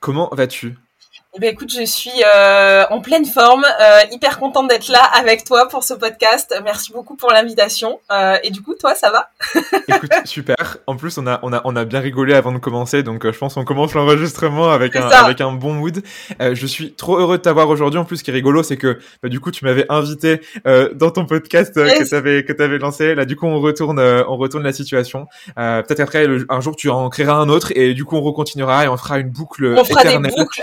Comment vas-tu? Eh ben écoute, je suis euh, en pleine forme, euh, hyper contente d'être là avec toi pour ce podcast. Merci beaucoup pour l'invitation. Euh, et du coup, toi, ça va? Écoute, super. En plus, on a on a on a bien rigolé avant de commencer, donc euh, je pense qu'on commence l'enregistrement avec un avec un bon mood. Euh, je suis trop heureux de t'avoir aujourd'hui. En plus, ce qui est rigolo, c'est que bah, du coup, tu m'avais invité euh, dans ton podcast que t'avais que t'avais lancé. Là, du coup, on retourne on retourne la situation. Peut-être après, un jour, tu en créeras un autre et du coup, on recontinuera et on fera une boucle on fera éternelle. Des boucles,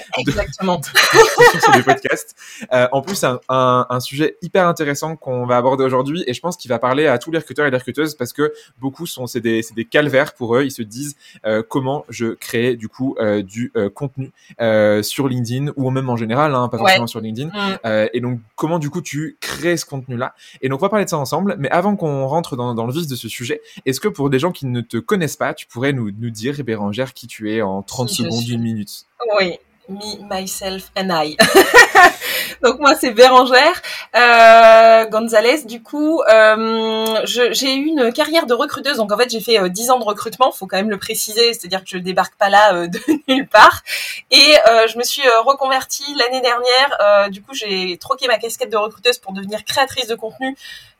sur des podcasts. Euh, en plus, un, un, un, sujet hyper intéressant qu'on va aborder aujourd'hui et je pense qu'il va parler à tous les recruteurs et les recruteuses parce que beaucoup sont c'est des, des calvaires pour eux. Ils se disent euh, comment je crée du coup euh, du euh, contenu euh, sur LinkedIn ou même en général, hein, pas forcément sur LinkedIn. Mm. et donc comment du coup tu crées ce contenu-là? Et donc on va parler de ça ensemble. Mais avant qu'on rentre dans, dans, le vif de ce sujet, est-ce que pour des gens qui ne te connaissent pas, tu pourrais nous, nous dire, Bérangère, qui tu es en 30 secondes, une minute? Oui, me, myself and I. Donc moi c'est Bérangère euh, Gonzalez. Du coup, euh, j'ai eu une carrière de recruteuse. Donc en fait j'ai fait euh, 10 ans de recrutement. Faut quand même le préciser, c'est-à-dire que je débarque pas là euh, de nulle part. Et euh, je me suis euh, reconvertie l'année dernière. du coup j'ai troqué ma casquette de recruteuse pour devenir créatrice de contenu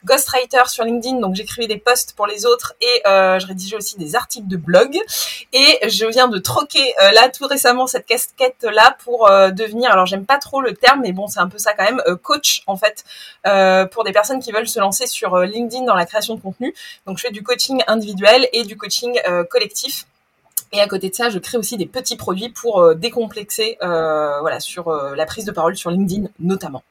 ghostwriter sur LinkedIn, donc j'écrivais des posts pour les autres et euh, je rédigeais aussi des articles de blog. Et je viens de troquer euh, là tout récemment cette casquette là pour euh, devenir, alors j'aime pas trop le terme, mais bon c'est un peu ça quand même, coach en fait pour des personnes qui veulent se lancer sur LinkedIn dans la création de contenu. Donc je fais du coaching individuel et du coaching collectif. Et à côté de ça, je crée aussi des petits produits pour décomplexer, voilà, sur la prise de parole sur LinkedIn notamment.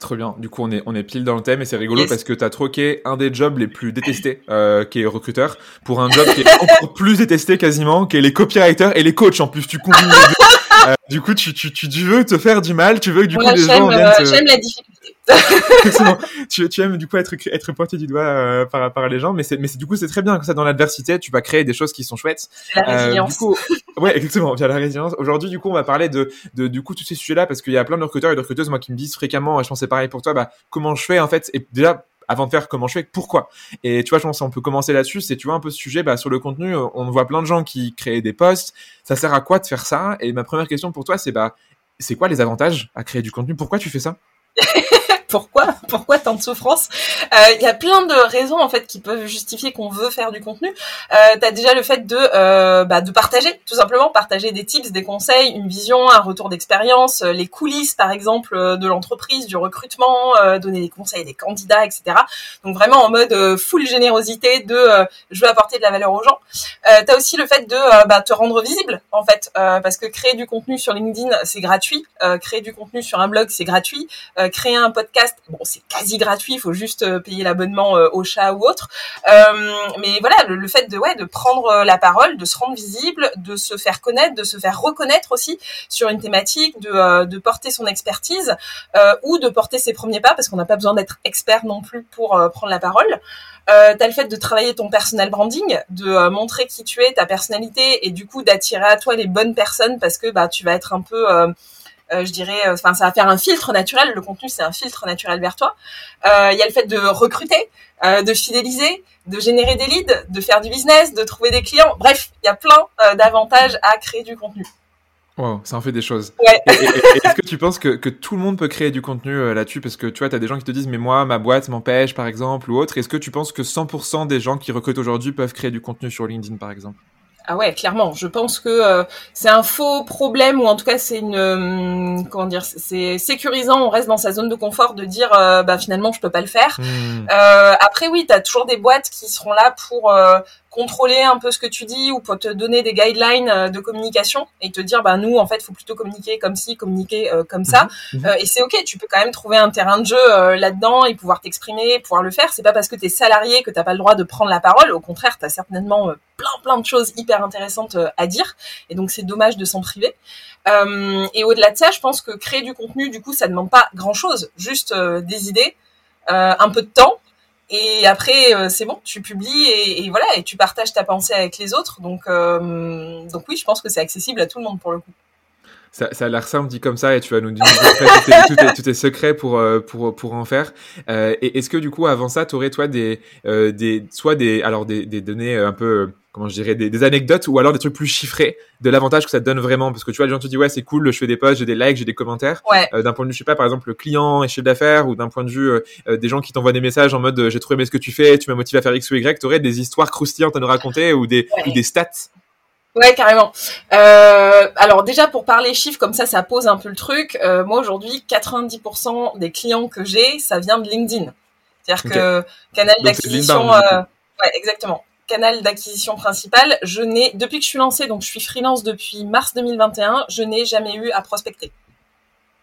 Trop bien. Du coup, on est, on est pile dans le thème et c'est rigolo parce que tu as troqué un des jobs les plus détestés, euh, qui est recruteur, pour un job qui est encore plus détesté quasiment, qui est les copywriters et les coachs en plus. Tu combines les deux. Euh, du coup, tu, tu, tu, veux te faire du mal, tu veux que du coup les gens viennent te... J'aime la difficulté. tu, tu aimes du coup être être pointé du doigt euh, par par les gens, mais c'est mais du coup c'est très bien que ça dans l'adversité, tu vas créer des choses qui sont chouettes. La résilience. Euh, du coup, ouais, exactement, via la résilience. Aujourd'hui, du coup, on va parler de, de du coup tous ces sujets-là parce qu'il y a plein de recruteurs et de recruteuses moi qui me disent fréquemment, et je pense c'est pareil pour toi, bah comment je fais en fait et déjà avant de faire comment je fais, pourquoi? Et tu vois, je pense qu'on peut commencer là-dessus. C'est tu vois un peu ce sujet bah, sur le contenu. On voit plein de gens qui créent des posts. Ça sert à quoi de faire ça? Et ma première question pour toi, c'est bah, c'est quoi les avantages à créer du contenu? Pourquoi tu fais ça? pourquoi pourquoi tant de souffrance? Euh, Il y a plein de raisons en fait qui peuvent justifier qu'on veut faire du contenu. Euh, T'as déjà le fait de euh, bah, de partager, tout simplement partager des tips, des conseils, une vision, un retour d'expérience, euh, les coulisses par exemple euh, de l'entreprise, du recrutement, euh, donner des conseils des candidats, etc. Donc vraiment en mode full générosité de je veux apporter de la valeur aux gens. Euh, T'as aussi le fait de bah, te rendre visible en fait parce que créer du contenu sur LinkedIn c'est gratuit, créer du contenu sur un blog c'est gratuit, créer un podcast bon, c'est quasi gratuit, il faut juste euh, payer l'abonnement euh, au chat ou autre. Euh, mais voilà, le, fait de ouais, de prendre la parole, de se rendre visible, de se faire connaître, de se faire reconnaître aussi sur une thématique, de, de porter son expertise ou de porter ses premiers pas, parce qu'on n'a pas besoin d'être expert non plus pour prendre la parole. Euh, t'as le fait de travailler ton personal branding, de montrer qui tu es, ta personnalité, et du coup d'attirer à toi les bonnes personnes parce que bah tu vas être un peu euh, je dirais, euh, enfin, ça va faire un filtre naturel. Le contenu, c'est un filtre naturel vers toi. Euh, il y a le fait de recruter, de fidéliser, de générer des leads, de faire du business, de trouver des clients. Bref, il y a plein d'avantages à créer du contenu. Wow, ça en fait des choses. Ouais. Est-ce que tu penses que, que, tout le monde peut créer du contenu là-dessus? Parce que tu vois, tu as des gens qui te disent, mais moi, ma boîte m'empêche, par exemple, ou autre. Est-ce que tu penses que 100% des gens qui recrutent aujourd'hui peuvent créer du contenu sur LinkedIn, par exemple? Ah ouais, clairement. Je pense que euh, c'est un faux problème ou en tout cas c'est une euh, comment dire, c'est sécurisant. On reste dans sa zone de confort de dire euh, bah finalement je peux pas le faire. Hmm. après oui, tu as toujours des boîtes qui seront là pour contrôler un peu ce que tu dis ou pour te donner des guidelines de communication et te dire bah nous en fait faut plutôt communiquer comme ci, communiquer comme ça. Mhm. Mhm. et c'est ok, tu peux quand même trouver un terrain de jeu là-dedans et pouvoir t'exprimer, pouvoir le faire. C'est pas parce que tu es salarié que t'as pas le droit de prendre la parole. Au contraire, tu as certainement plein plein de choses hyper intéressantes euh, à dire et donc c'est dommage de s'en priver. Euh, et au-delà de ça, je pense que créer du contenu, du coup, ça demande pas grand-chose, juste euh, des idées, un peu de temps et après c'est bon, tu publies et, voilà et tu partages ta pensée avec les autres. Donc donc oui, je pense que c'est accessible à tout le monde pour le coup. Ça, ça, a l'air simple dit comme ça et tu vas nous dire tout, est, secret pour, euh, pour, pour en faire. Euh, et est-ce que du coup, avant ça, tu aurais toi des, euh, des, soit des, alors des, des données un peu, comment je dirais, des, des, anecdotes ou alors des trucs plus chiffrés de l'avantage que ça te donne vraiment Parce que tu vois, les gens te disent, ouais, c'est cool, je fais des posts, j'ai des likes, j'ai des commentaires. Ouais. d'un point de vue, je sais pas, par exemple, le client et chiffre d'affaires ou d'un point de vue des gens qui t'envoient des messages en mode, j'ai trouvé aimé ce que tu fais, tu m'as motivé à faire X ou Y, tu aurais des histoires croustillantes à nous raconter ou des, ou des stats Ouais, carrément. Euh, alors déjà pour parler chiffres, comme ça, ça pose un peu le truc. Euh, moi aujourd'hui, 90% des clients que j'ai, ça vient de LinkedIn. C'est-à-dire que canal d'acquisition, euh, ouais, exactement. Canal d'acquisition principal. Je n'ai depuis que je suis lancée, donc je suis freelance depuis mars 2021, je n'ai jamais eu à prospecter.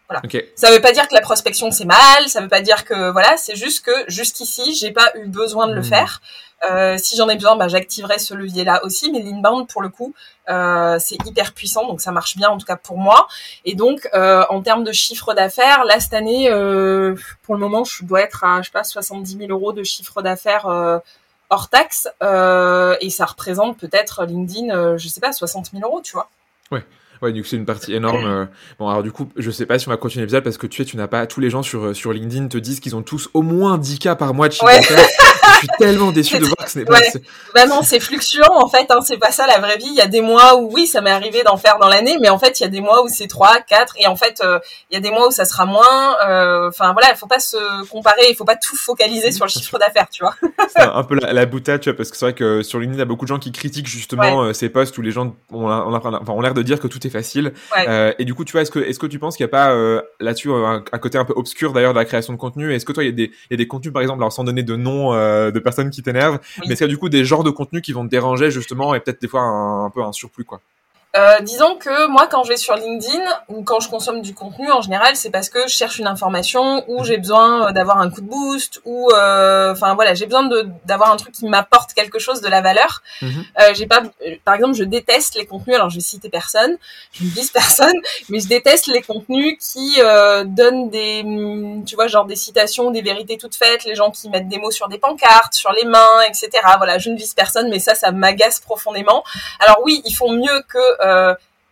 Voilà. Ça veut pas dire que la prospection c'est mal, ça veut pas dire que voilà, c'est juste que jusqu'ici j'ai pas eu besoin de le hmm. faire. Euh, si j'en ai besoin, bah, j'activerai ce levier-là aussi. Mais l'inbound, pour le coup, euh, c'est hyper puissant, donc ça marche bien en tout cas pour moi. Et donc, euh, en termes de chiffre d'affaires, là cette année, euh, pour le moment, je dois être à je sais pas 70 000 euros de chiffre d'affaires euh, hors taxe, et ça représente peut-être LinkedIn, je sais pas 60 000 euros, tu vois. Ouais. Ouais, du coup, c'est une partie énorme. Euh. Bon, alors du coup, je sais pas si on va continuer l'épisode parce que tu sais, tu n'as pas tous les gens sur, euh, sur LinkedIn te disent qu'ils ont tous au moins 10 cas par mois de chiffre je suis tellement déçu de voir que ce n'est pas. Bah non, c'est fluctuant en fait. Hein, c'est pas ça la vraie vie. Il y a des mois où oui, ça m'est arrivé d'en faire dans l'année, mais en fait, il y a des mois où c'est 3, 4 et en fait, euh, il y a des mois où ça sera moins. Enfin voilà, il faut pas se comparer. Il faut pas tout focaliser sur le chiffre d'affaires, tu vois. c'est un peu la, la boutade, tu vois, parce que c'est vrai que sur LinkedIn, il y a beaucoup de gens qui critiquent justement ces posts où les gens ont, l'air de dire que tout est facile. Euh, et du coup, tu vois, est-ce que, est-ce que tu penses qu'il n'y a pas euh, là-dessus un, côté un peu obscur d'ailleurs de la création de contenu? Est-ce que toi, il y, a des, il y a des contenus, par exemple, alors sans donner de nom euh, de personnes qui t'énervent, mais est-ce qu'il y a du coup des genres de contenus qui vont te déranger justement et peut-être des fois un, un peu un surplus quoi? Euh, disons que moi, quand je vais sur LinkedIn ou quand je consomme du contenu, en général, c'est parce que je cherche une information ou j'ai besoin euh, d'avoir un coup de boost ou, euh, enfin voilà, j'ai besoin d'avoir un truc qui m'apporte quelque chose de la valeur. Mhm. Euh, j'ai pas, par exemple, je déteste les contenus. Alors, je vais citer personne, je ne vise personne, mais je déteste les contenus qui donnent des, tu vois, genre des citations, des vérités toutes faites, les gens qui mettent des mots sur des pancartes, sur les mains, etc. Voilà, je ne vise personne, mais ça, ça m'agace profondément. Alors oui, ils font mieux que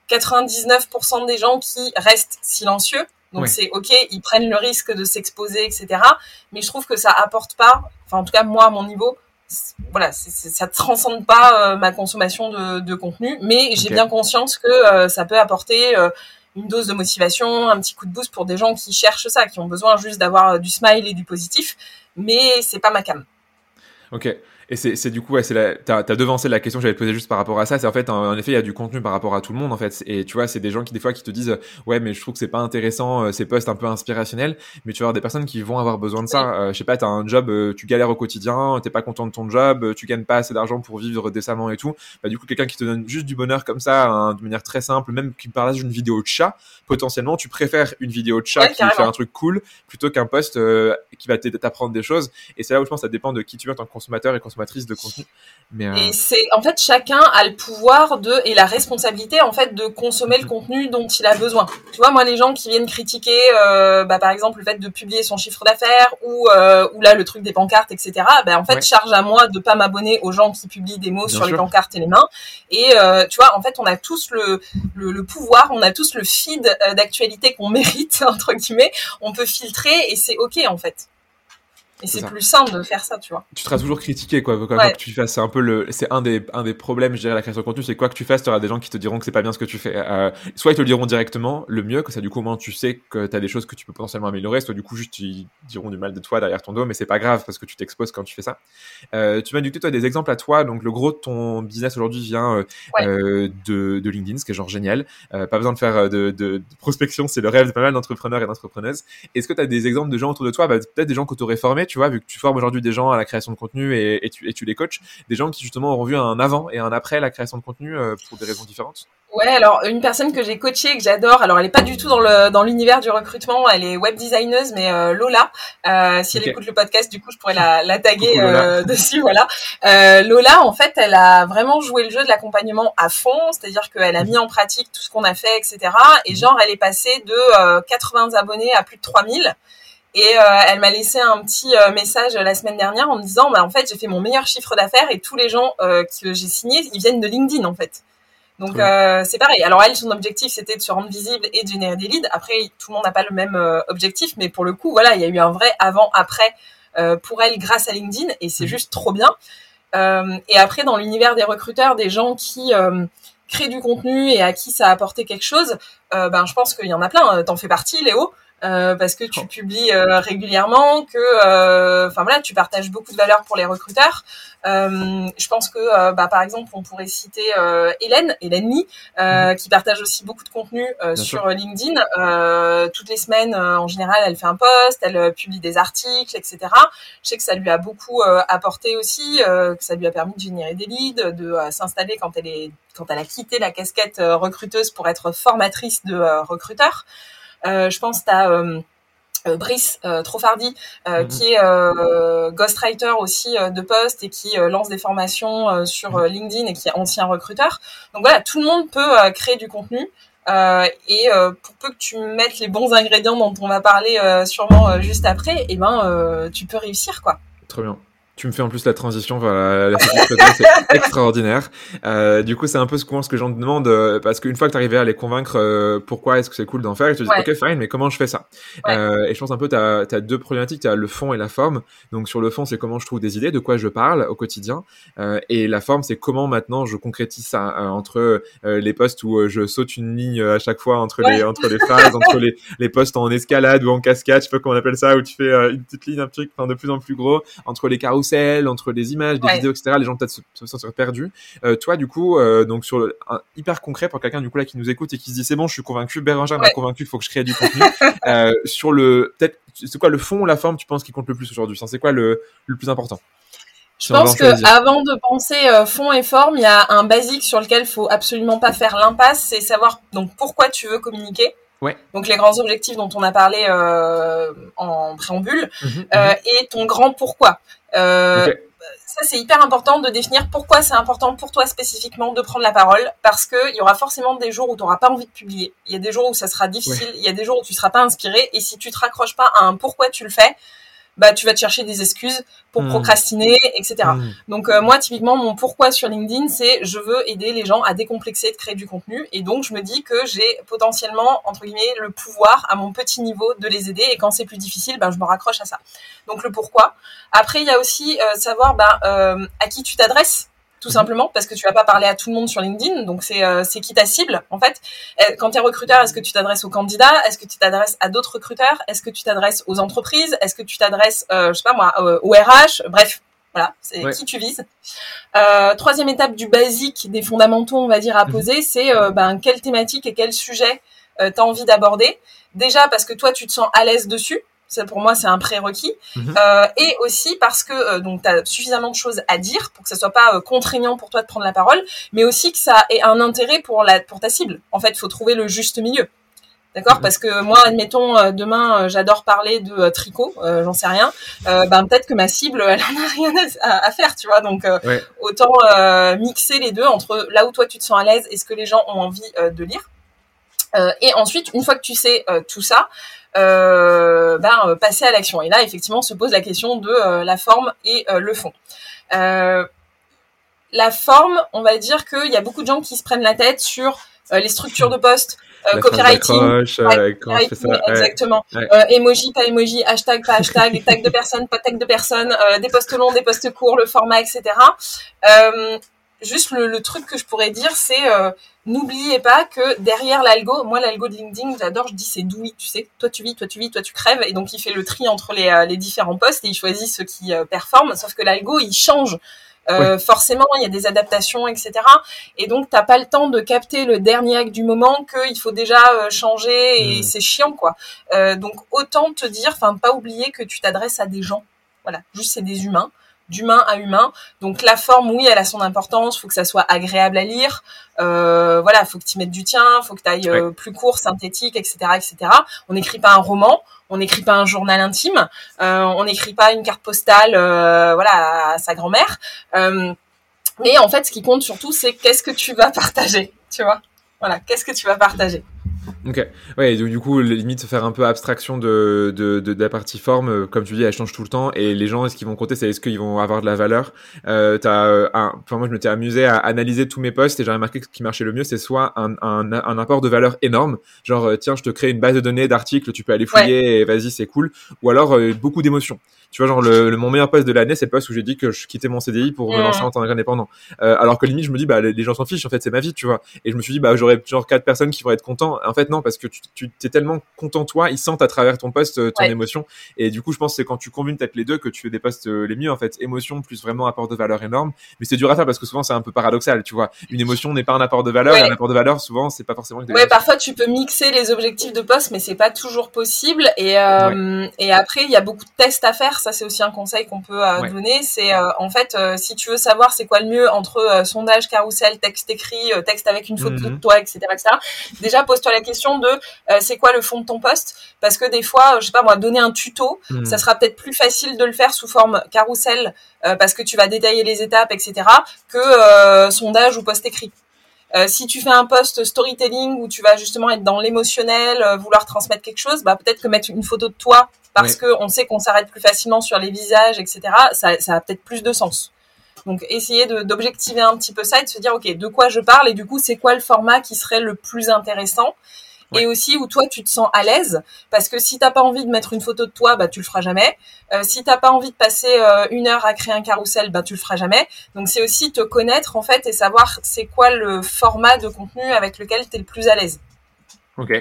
99% des gens qui restent silencieux. Donc c'est ok, ils prennent le risque de s'exposer, etc. Mais je trouve que ça apporte pas, enfin en tout cas moi à mon niveau, voilà, ça transcende pas euh, ma consommation de, contenu. Mais j'ai bien conscience que euh, ça peut apporter euh, une dose de motivation, un petit coup de boost pour des gens qui cherchent ça, qui ont besoin juste d'avoir du smile et du positif. Mais c'est pas ma cam. Ok. Et c'est du coup, ouais, c'est la, t'as, as devancé la question que j'allais te poser juste par rapport à ça. C'est en fait, en, effet, il y a du contenu par rapport à tout le monde, en fait. Et tu vois, c'est des gens qui, des fois, qui te disent, ouais, mais je trouve que c'est pas intéressant, euh, ces posts un peu inspirationnels. Mais tu vas avoir des personnes qui vont avoir besoin de ça. Euh, je sais pas, t'as un job, euh, tu galères au quotidien, t'es pas content de ton job, tu gagnes pas assez d'argent pour vivre décemment et tout. Bah, du coup, quelqu'un qui te donne juste du bonheur comme ça, hein, de manière très simple, même qui parle d'une vidéo de chat, potentiellement, tu préfères une vidéo de chat qui fait un truc cool plutôt qu'un post qui va t'apprendre des choses. Et c'est là où je pense que ça dépend de qui tu es en tant que consommateur et consommatrice de contenu. Euh, et c'est en fait chacun a le pouvoir de et la responsabilité en fait de consommer le contenu dont il a besoin. Tu vois, moi les gens qui viennent critiquer, euh, bah, par exemple le fait de publier son chiffre d'affaires ou euh, ou là le truc des pancartes, etc. Bah, en fait charge à moi de pas m'abonner aux gens qui publient des mots sur les pancartes et les mains. Et tu vois, en fait on a tous le, le, le pouvoir, on a tous le feed d'actualité qu'on mérite entre guillemets. On peut filtrer et c'est ok en fait. Et c'est plus simple de faire ça, tu vois. Tu seras toujours critiqué, quoi. Quoi, que tu fasses, c'est un peu le, c'est un des, un des problèmes, je dirais, la création de contenu, c'est quoi que tu fasses, tu auras des gens qui te diront que c'est pas bien ce que tu fais. Euh, soit ils te le diront directement, le mieux, que ça, du coup, au moins, tu sais que tu as des choses que tu peux potentiellement améliorer, soit du coup, juste, ils diront du mal de toi derrière ton dos, mais c'est pas grave parce que tu t'exposes quand tu fais ça. Euh, tu m'as dit, toi, des exemples à toi. Donc, le gros de ton business aujourd'hui vient euh, euh, de, de LinkedIn, ce qui est genre génial. pas besoin de faire de, de, prospection, c'est le rêve de pas mal d'entrepreneurs et d'entrepreneuses. Est-ce que tu as des exemples de gens autour de toi, bah, peut-être des gens que tu aurais formés, tu vois, vu que tu formes aujourd'hui des gens à la création de contenu et, tu, et tu les coaches, des gens qui justement auront vu un avant et un après la création de contenu pour des raisons différentes Ouais, alors une personne que j'ai coachée que j'adore. Alors elle est pas du tout dans le dans l'univers du recrutement. Elle est web designer, mais euh, Lola. Euh, si elle écoute le podcast, du coup, je pourrais la, la taguer euh, dessus. Voilà. Euh, Lola, en fait, elle a vraiment joué le jeu de l'accompagnement à fond. C'est-à-dire qu'elle a mis en pratique tout ce qu'on a fait, etc. Et genre, elle est passée de 80 abonnés à plus de 3000. Et elle m'a laissé un petit message la semaine dernière en me disant, bah en fait, j'ai fait mon meilleur chiffre d'affaires et tous les gens que j'ai signés, ils viennent de LinkedIn en fait. Donc euh, c'est pareil. Alors elle, son objectif c'était de se rendre visible et de générer des leads. Après, tout le monde n'a pas le même euh, objectif, mais pour le coup, voilà, il y a eu un vrai avant-après euh, pour elle grâce à LinkedIn et c'est juste trop bien. et après, dans l'univers des recruteurs, des gens qui créent du contenu et à qui ça a apporté quelque chose, ben je pense qu'il y en a plein. T'en fais partie, Léo. Euh, parce que tu publies euh, régulièrement, que euh, enfin voilà, tu partages beaucoup de valeur pour les recruteurs. je pense que bah, par exemple, on pourrait citer Hélène, Hélène Lee, mhm. qui partage aussi beaucoup de contenu sur LinkedIn. toutes les semaines, en général, elle fait un post, elle publie des articles, etc. Je sais que ça lui a beaucoup apporté aussi, que ça lui a permis de générer des leads, de s'installer quand elle est quand elle a quitté la casquette recruteuse pour être formatrice de recruteurs. Euh, je pense à euh, euh, Brice Trofardi, mhm. qui est ghostwriter aussi de poste et qui lance des formations sur mhm. LinkedIn et qui est ancien recruteur. Donc voilà, tout le monde peut créer du contenu. et pour peu que tu mettes les bons ingrédients dont on va parler sûrement juste après, et eh ben tu peux réussir quoi. Très bien. Tu me fais en plus la transition vers la, la c'est extraordinaire. Euh, du coup, c'est un peu ce, ce que j'en demande, euh, parce qu'une fois que tu arrives à les convaincre euh, pourquoi est-ce que c'est cool d'en faire, ils te disent ok fine, mais comment je fais ça? Euh, Et je pense un peu, tu as, as, deux problématiques, tu as le fond et la forme. Donc sur le fond, c'est comment je trouve des idées, de quoi je parle au quotidien, euh, et la forme, c'est comment maintenant je concrétise ça entre les postes où je saute une ligne à chaque fois entre les entre les phrases, entre les, les postes en escalade ou en cascade, je sais pas comment on appelle ça, où tu fais une petite ligne, un truc, enfin de plus en plus gros, entre les carreaux entre les images, des vidéos, etc. Les gens peut-être se, sentir perdus. Euh, toi, du coup, euh, donc sur un, hyper concret pour quelqu'un du coup là qui nous écoute et qui se dit c'est bon, je suis convaincu, Bérangère m'a convaincu, il faut que je crée du contenu. euh, sur le peut-être, c'est quoi le fond ou la forme Tu penses qui compte le plus aujourd'hui? C'est quoi le, le plus important? Je pense que avant de penser fond et forme, il y a un basique sur lequel il faut absolument pas faire l'impasse, c'est savoir donc pourquoi tu veux communiquer. Ouais. Donc les grands objectifs dont on a parlé euh, en préambule mhm, euh, mhm. et ton grand pourquoi. Euh, ça, c'est hyper important de définir pourquoi c'est important pour toi spécifiquement de prendre la parole, parce qu'il y aura forcément des jours où tu n'auras pas envie de publier. Il y a des jours où ça sera difficile, il y a des jours où tu seras pas inspiré, et si tu te raccroches pas à un pourquoi tu le fais, bah tu vas te chercher des excuses pour hmm. procrastiner, etc. Hmm. Donc euh, moi typiquement mon pourquoi sur LinkedIn c'est je veux aider les gens à décomplexer de créer du contenu et donc je me dis que j'ai potentiellement entre guillemets le pouvoir à mon petit niveau de les aider et quand c'est plus difficile ben je me raccroche à ça. Donc le pourquoi. Après il y a aussi euh, savoir ben, euh, à qui tu t'adresses tout mhm. simplement parce que tu vas pas parler à tout le monde sur LinkedIn, donc c'est euh, c'est qui ta cible en fait. Euh, quand tu es recruteur, est-ce que tu t'adresses aux candidats? Est-ce que tu t'adresses à d'autres recruteurs? Est-ce que tu t'adresses aux entreprises? Est-ce que tu t'adresses, euh, je sais pas moi, au RH Bref, voilà, c'est qui tu vises. Euh, troisième étape du basique, des fondamentaux, on va dire, à mhm. poser, c'est ben, quelle thématique et quel sujet tu as envie d'aborder? Déjà parce que toi, tu te sens à l'aise dessus. Ça, pour moi, c'est un prérequis. Mhm. Euh, et aussi parce que euh, donc tu as suffisamment de choses à dire pour que ça soit pas euh, contraignant pour toi de prendre la parole, mais aussi que ça ait un intérêt pour la pour ta cible. En fait, il faut trouver le juste milieu. D'accord? Mhm. Parce que moi, admettons, demain, j'adore parler de tricot, j'en sais rien. ben, peut-être que ma cible, elle en a rien à, faire, tu vois. Donc, autant mixer les deux entre là où toi, tu te sens à l'aise et ce que les gens ont envie de lire. et ensuite, une fois que tu sais tout ça, ben, euh, passer à l'action. Et là, effectivement, se pose la question de euh, la forme et le fond. la forme, on va dire qu'il y a beaucoup de gens qui se prennent la tête sur les structures de poste, copywriting, ça, exactement. emoji, pas emoji, hashtag, pas hashtag, tag de personne, pas tag de personne, des posts longs, des posts courts, le format, etc. juste le, truc que je pourrais dire, c'est n'oubliez pas que derrière l'algo, moi l'algo de LinkedIn, j'adore, je dis c'est douille, tu sais. Toi tu vis, toi tu vis, toi tu crèves, et donc il fait le tri entre les, les différents posts et il choisit ceux qui performent. Sauf que l'algo il change euh, forcément, il y a des adaptations, etc. Et donc, t'as pas le temps de capter le dernier acte du moment qu'il faut déjà euh, changer et hmm. c'est chiant, quoi. Euh, donc, autant te dire, enfin, pas oublier que tu t'adresses à des gens. Voilà, juste c'est des humains d'humain à humain. Donc la forme, oui, elle a son importance. Faut que ça soit agréable à lire. Euh, voilà, faut que tu mettes du tien. Faut que tu ailles euh, plus court, synthétique, etc., etc. On n'écrit pas un roman. On n'écrit pas un journal intime. Euh, on n'écrit pas une carte postale, euh, voilà, à sa grand-mère. mais en fait, ce qui compte surtout, c'est qu'est-ce que tu vas partager. Tu vois? Voilà, qu'est-ce que tu vas partager? Ok. Ouais, donc du coup, limite faire un peu abstraction de, de, de, la partie forme, euh, comme tu dis, elle change tout le temps. Et les gens, ce qu'ils vont compter, c'est est-ce qu'ils vont avoir de la valeur? Euh, as euh, un, enfin moi, je m'étais amusé à analyser tous mes posts et j'ai remarqué que ce qui marchait le mieux, c'est soit un, un, un, apport de valeur énorme, genre euh, tiens, je te crée une base de données d'articles, tu peux aller fouiller et vas-y, c'est cool. Ou alors beaucoup d'émotions. Tu vois, genre le, mon meilleur post de l'année, c'est le post où j'ai dit que je quittais mon CDI pour me lancer en tant qu'indépendant. Euh, alors que limite, je me dis, bah les, gens s'en fichent. En fait, c'est ma vie, tu vois. Et je me suis dit, bah j'aurais genre quatre personnes qui vont être contents. En fait, non, parce que tu, tu es tellement content toi, ils sentent à travers ton post euh, ton émotion. Et du coup, je pense que c'est quand tu combines peut-être les deux que tu fais des posts euh, les mieux en fait. Émotion plus vraiment apport de valeur énorme. Mais c'est dur à faire parce que souvent c'est un peu paradoxal, tu vois. Une émotion n'est pas un apport de valeur. un apport de valeur, souvent, c'est pas forcément. Ouais, parfois tu peux mixer les objectifs de poste, mais c'est pas toujours possible. Et euh, et après, il y a beaucoup de tests à faire. Ça, c'est aussi un conseil qu'on peut euh, donner, c'est euh, en fait euh, si tu veux savoir c'est quoi le mieux entre sondage, carrousel, texte écrit, texte avec une photo de mhm. toi, etc., etc. Déjà pose-toi la question de c'est quoi le fond de ton poste, parce que des fois, je sais pas moi, donner un tuto, mhm. ça sera peut-être plus facile de le faire sous forme carrousel parce que tu vas détailler les étapes, etc., que sondage ou post écrit. si tu fais un post storytelling où tu vas justement être dans l'émotionnel, vouloir transmettre quelque chose, bah peut-être que mettre une photo de toi parce que on sait qu'on s'arrête plus facilement sur les visages, etc. Ça, ça a peut-être plus de sens. Donc essayer d'objectiver un petit peu ça et de se dire ok de quoi je parle et du coup c'est quoi le format qui serait le plus intéressant? Et aussi où toi tu te sens à l'aise parce que si t'as pas envie de mettre une photo de toi bah tu le feras jamais. Euh, si t'as pas envie de passer euh, une heure à créer un carrousel bah tu le feras jamais. Donc c'est aussi te connaître en fait et savoir c'est quoi le format de contenu avec lequel tu es le plus à l'aise. Ok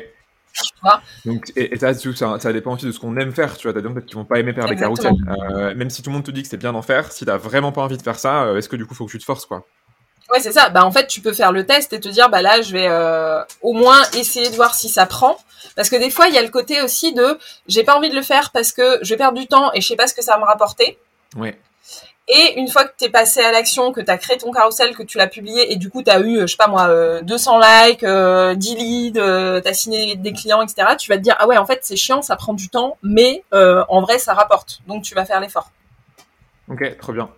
donc, et, ça, ça, dépend aussi de ce qu'on aime faire. Tu vois, t'as des gens qui vont pas aimer faire des carousels. Euh, même si tout le monde te dit que c'est bien d'en faire, si t'as vraiment pas envie de faire ça, euh, est-ce que du coup, faut que tu te forces, quoi? Ouais, c'est ça. Bah, en fait, tu peux faire le test et te dire, bah là, je vais euh, au moins essayer de voir si ça prend. Parce que des fois, il y a le côté aussi de, j'ai pas envie de le faire parce que je vais perdre du temps et je sais pas ce que ça va me rapporter. Ouais. Et une fois que tu es passé à l'action, que tu as créé ton carrousel, que tu l'as publié et du coup tu as eu, je sais pas moi, 200 euh, likes, 10 euh, leads, euh, tu as signé des clients, etc., tu vas te dire, ah ouais, en fait c'est chiant, ça prend du temps, mais en vrai ça rapporte. Donc tu vas faire l'effort. Ok, trop bien.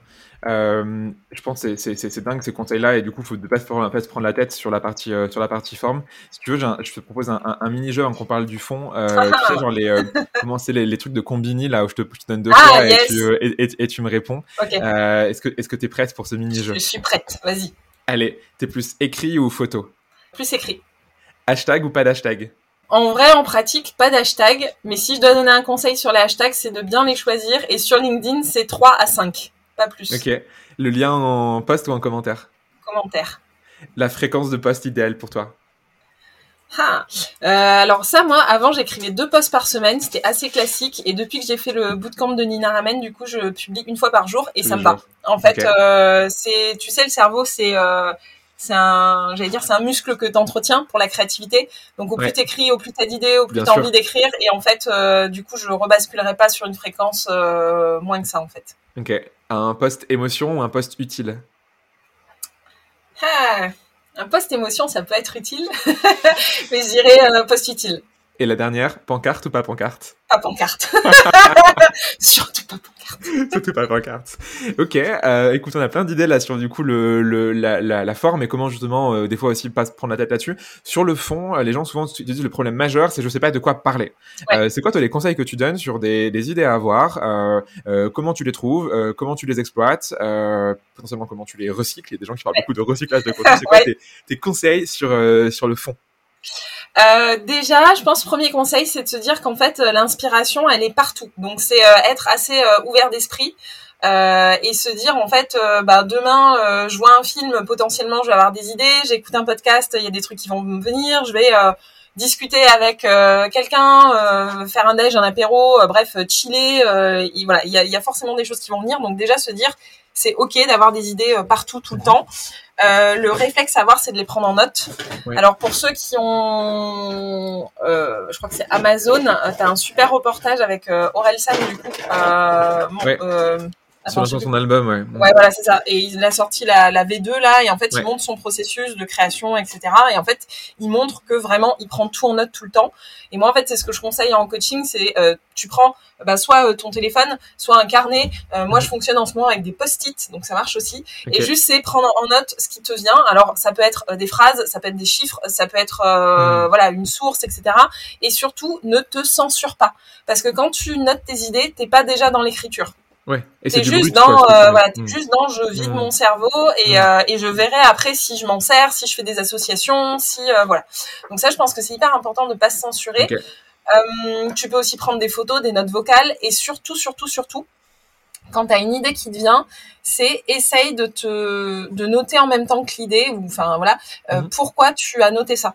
Euh, je pense que c'est dingue ces conseils-là et du coup, il faut ne pas se prendre la tête sur la partie, euh, sur la partie forme. Si tu veux, je te propose un, un, mini-jeu qu'on parle du fond. Euh, tu sais, genre les, euh, comment c'est les, les, trucs de combini là où je te, je te donne deux ah, choix et, tu, et, et, tu me réponds. est-ce que est-ce que tu es prête pour ce mini-jeu? Je suis prête, vas-y. Allez, t'es plus écrit ou photo? Plus écrit. Hashtag ou pas d'hashtag? En vrai, en pratique, pas d'hashtag, mais si je dois donner un conseil sur les hashtags, c'est de bien les choisir. Et sur LinkedIn, c'est 3 à 5 pas plus. Ok. Le lien en post ou en commentaire? Commentaire. La fréquence de post idéale pour toi? Ah, euh, alors ça, moi, avant, j'écrivais deux posts par semaine, c'était assez classique. Et depuis que j'ai fait le bootcamp de Nina Ramen, du coup, je publie une fois par jour et ça me va. En fait, euh, c'est, tu sais, le cerveau, c'est, euh, c'est un, j'allais dire, c'est un muscle que tu entretiens pour la créativité. Donc, au plus tu t'écris, au plus t'as d'idées, au plus t'as envie d'écrire. Et en fait, du coup, je rebasculerai pas sur une fréquence moins que ça, en fait. Ok. Un post émotion ou un post utile ah, Un post émotion, ça peut être utile, mais je dirais un post utile. Et la dernière, pancarte ou pas pancarte? Pas pancarte. Surtout pas pancarte. Surtout pas pancarte. Ok, euh, écoute, on a plein d'idées là sur du coup le, le la, la, la, forme et comment justement euh, des fois aussi pas se prendre la tête là-dessus. Sur le fond, euh, les gens souvent disent le problème majeur, c'est je sais pas de quoi parler. Euh, c'est quoi toi les conseils que tu donnes sur des, des idées à avoir euh, Comment tu les trouves Comment tu les exploites Potentiellement comment tu les recycles? Il y a des gens qui parlent beaucoup de recyclage de contenu. C'est quoi tes, tes, conseils sur sur le fond? Euh, déjà, je pense premier conseil, c'est de se dire qu'en fait l'inspiration, elle est partout. Donc c'est être assez ouvert d'esprit. et se dire en fait bah demain je vois un film potentiellement je vais avoir des idées j'écoute un podcast il y a des trucs qui vont me venir je vais discuter avec euh, quelqu'un, euh, faire un déj, un apéro, euh, bref, chiller. voilà, il y a, y a, forcément des choses qui vont venir. Donc déjà se dire, c'est ok d'avoir des idées partout, tout le temps. Le réflexe à avoir, c'est de les prendre en note. Alors pour ceux qui ont, je crois que c'est Amazon, tu as un super reportage avec Aurel San du coup. Attends, sur son album, ouais. Ouais, voilà, c'est ça. Et il a sorti la, la V2 là, et en fait, il montre son processus de création, etc. Et en fait, il montre que vraiment, il prend tout en note tout le temps. Et moi, en fait, c'est ce que je conseille en coaching, c'est euh, tu prends bah, soit euh, ton téléphone, soit un carnet. Euh, moi, je fonctionne en ce moment avec des post-it, donc ça marche aussi. Et juste, c'est prendre en note ce qui te vient. Alors, ça peut être des phrases, ça peut être des chiffres, ça peut être hmm. voilà une source, etc. Et surtout, ne te censure pas, parce que quand tu notes tes idées, t'es pas déjà dans l'écriture. Ouais. Et c'est juste dans, euh, voilà, mm. juste dans, je vide mm. mon cerveau et, mm. euh, et je verrai après si je m'en sers, si je fais des associations, si euh, voilà. Donc ça, je pense que c'est hyper important de ne pas se censurer. Euh, tu peux aussi prendre des photos, des notes vocales et surtout, surtout, surtout, quand tu as une idée qui te vient, c'est essaye de te de noter en même temps que l'idée ou enfin voilà mm-hmm. pourquoi tu as noté ça.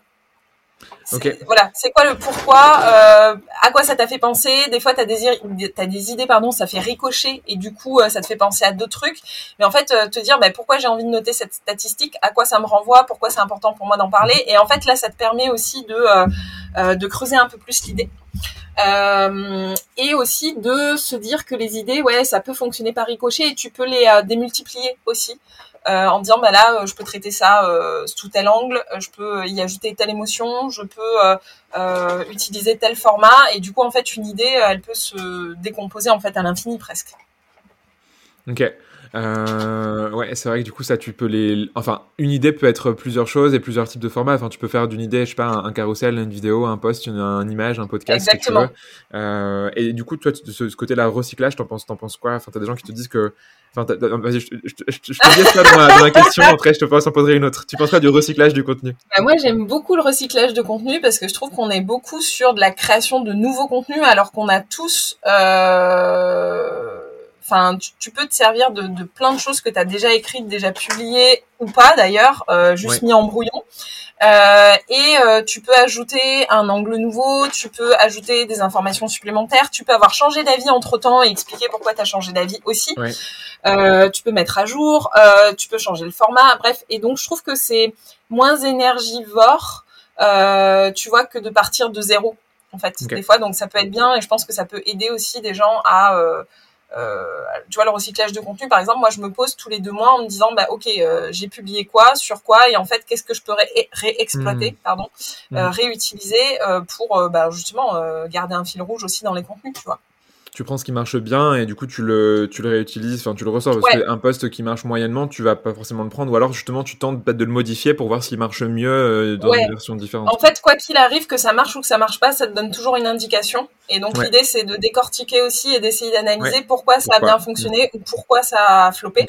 Voilà, c'est quoi le pourquoi euh, À quoi ça t'a fait penser? Des fois, t'as des, as des idées, pardon, ça fait ricocher et du coup, euh, ça te fait penser à d'autres trucs. Mais en fait, euh, te dire, bah, pourquoi j'ai envie de noter cette statistique? À quoi ça me renvoie? Pourquoi c'est important pour moi d'en parler? Et en fait, là, ça te permet aussi de euh, de creuser un peu plus l'idée. et aussi de se dire que les idées, ouais, ça peut fonctionner par ricochet et tu peux les démultiplier aussi. Euh, en disant bah là euh, je peux traiter ça euh, sous tel angle, je peux y ajouter telle émotion, je peux utiliser tel format et du coup en fait une idée elle peut se décomposer en fait à l'infini presque. Ok. Ouais, c'est vrai que du coup, ça, tu peux les. Enfin, une idée peut être plusieurs choses et plusieurs types de formats. Enfin, tu peux faire d'une idée, je sais pas, un, carrousel, une vidéo, un post, une, un image, un podcast. Exactement. Euh, et du coup, toi, de ce, côté-là, recyclage, t'en penses, t'en penses quoi? Enfin, t'as des gens qui te disent que. Enfin, vas-y, je, je, te dis ça dans ma, dans ma, question. Après, je te en poser une autre. Tu penses quoi du recyclage du contenu bah, Moi, j'aime beaucoup le recyclage de contenu parce que je trouve qu'on est beaucoup sur de la création de nouveaux contenus alors qu'on a tous. Euh Enfin, tu, peux te servir de, de plein de choses que tu as déjà écrites, déjà publiées ou pas d'ailleurs, euh, juste mis en brouillon. Euh, et euh, tu peux ajouter un angle nouveau, tu peux ajouter des informations supplémentaires, tu peux avoir changé d'avis entre temps et expliquer pourquoi tu as changé d'avis aussi. Tu peux mettre à jour, tu peux changer le format, bref. Et donc je trouve que c'est moins énergivore, tu vois, que de partir de zéro en fait des fois. Donc ça peut être bien et je pense que ça peut aider aussi des gens à euh, tu vois le recyclage de contenu par exemple moi je me pose tous les deux mois en me disant bah ok euh, j'ai publié quoi sur quoi et en fait qu'est-ce que je peux réexploiter mmh. pardon mmh. Euh, réutiliser pour bah, justement garder un fil rouge aussi dans les contenus tu vois tu prends ce qui marche bien et du coup tu le, tu le réutilises, enfin tu le ressors. Parce qu'un poste qui marche moyennement, tu vas pas forcément le prendre. Ou alors justement tu tentes peut-être de le modifier pour voir s'il marche mieux euh, dans une version différente. En fait, quoi qu'il arrive, que ça marche ou que ça marche pas, ça te donne toujours une indication. Et donc l'idée c'est de décortiquer aussi et d'essayer d'analyser pourquoi ça a bien fonctionné ou pourquoi ça a floppé.